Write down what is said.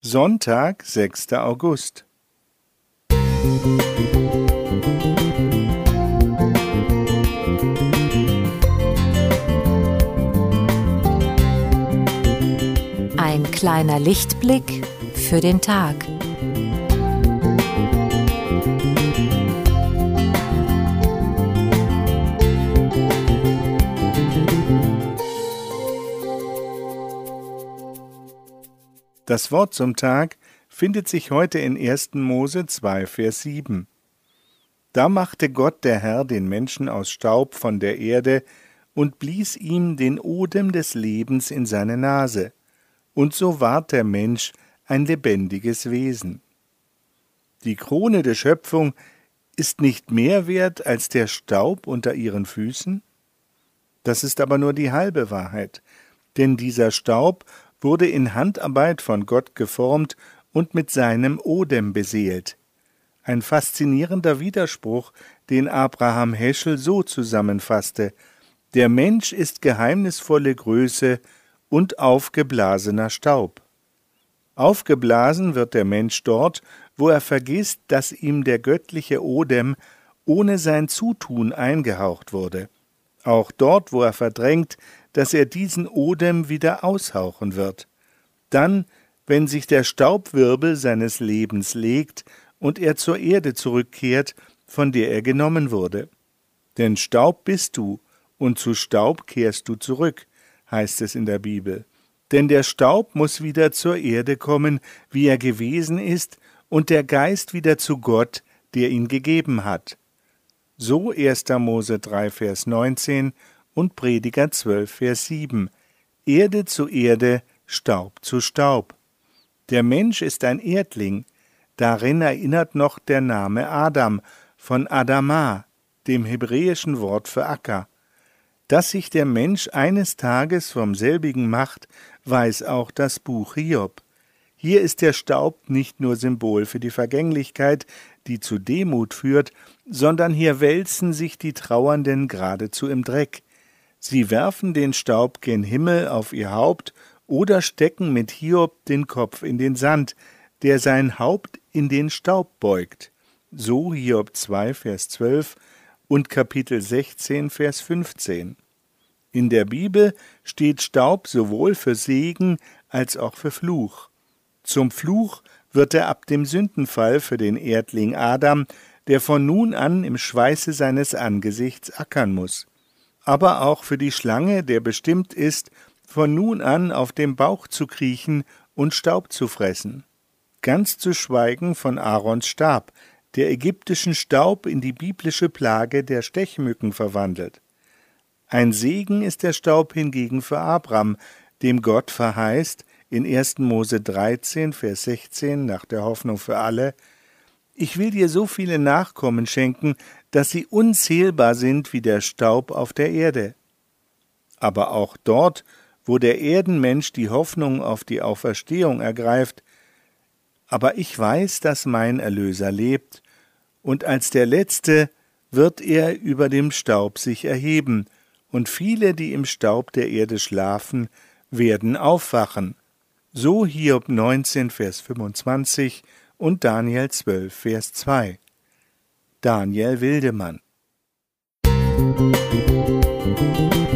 Sonntag, 6. August. Ein kleiner Lichtblick für den Tag. Das Wort zum Tag findet sich heute in 1. Mose 2, Vers 7. Da machte Gott der Herr den Menschen aus Staub von der Erde und blies ihm den Odem des Lebens in seine Nase, und so ward der Mensch ein lebendiges Wesen. Die Krone der Schöpfung ist nicht mehr wert als der Staub unter ihren Füßen? Das ist aber nur die halbe Wahrheit, denn dieser Staub wurde in Handarbeit von Gott geformt und mit seinem Odem beseelt. Ein faszinierender Widerspruch, den Abraham Heschel so zusammenfasste Der Mensch ist geheimnisvolle Größe und aufgeblasener Staub. Aufgeblasen wird der Mensch dort, wo er vergisst, dass ihm der göttliche Odem ohne sein Zutun eingehaucht wurde. Auch dort, wo er verdrängt, dass er diesen Odem wieder aushauchen wird. Dann, wenn sich der Staubwirbel seines Lebens legt und er zur Erde zurückkehrt, von der er genommen wurde. Denn Staub bist du, und zu Staub kehrst du zurück, heißt es in der Bibel. Denn der Staub muss wieder zur Erde kommen, wie er gewesen ist, und der Geist wieder zu Gott, der ihn gegeben hat. So 1. Mose 3, Vers 19 und Prediger 12, Vers 7. Erde zu Erde, Staub zu Staub. Der Mensch ist ein Erdling, darin erinnert noch der Name Adam von Adama, dem hebräischen Wort für Acker. Dass sich der Mensch eines Tages vom selbigen macht, weiß auch das Buch Hiob. Hier ist der Staub nicht nur Symbol für die Vergänglichkeit, die zu Demut führt, sondern hier wälzen sich die Trauernden geradezu im Dreck. Sie werfen den Staub gen Himmel auf ihr Haupt oder stecken mit Hiob den Kopf in den Sand, der sein Haupt in den Staub beugt. So Hiob 2, Vers 12 und Kapitel 16, Vers 15. In der Bibel steht Staub sowohl für Segen als auch für Fluch. Zum Fluch wird er ab dem Sündenfall für den Erdling Adam, der von nun an im Schweiße seines Angesichts ackern muss aber auch für die Schlange, der bestimmt ist, von nun an auf dem Bauch zu kriechen und Staub zu fressen. Ganz zu schweigen von Aarons Stab, der ägyptischen Staub in die biblische Plage der Stechmücken verwandelt. Ein Segen ist der Staub hingegen für Abram, dem Gott verheißt, in 1. Mose 13, Vers 16, nach der Hoffnung für alle, ich will dir so viele Nachkommen schenken, dass sie unzählbar sind wie der Staub auf der Erde. Aber auch dort, wo der Erdenmensch die Hoffnung auf die Auferstehung ergreift, aber ich weiß, dass mein Erlöser lebt, und als der Letzte wird er über dem Staub sich erheben, und viele, die im Staub der Erde schlafen, werden aufwachen. So Hiob 19, Vers 25 und Daniel 12, Vers 2. Daniel Wildemann Musik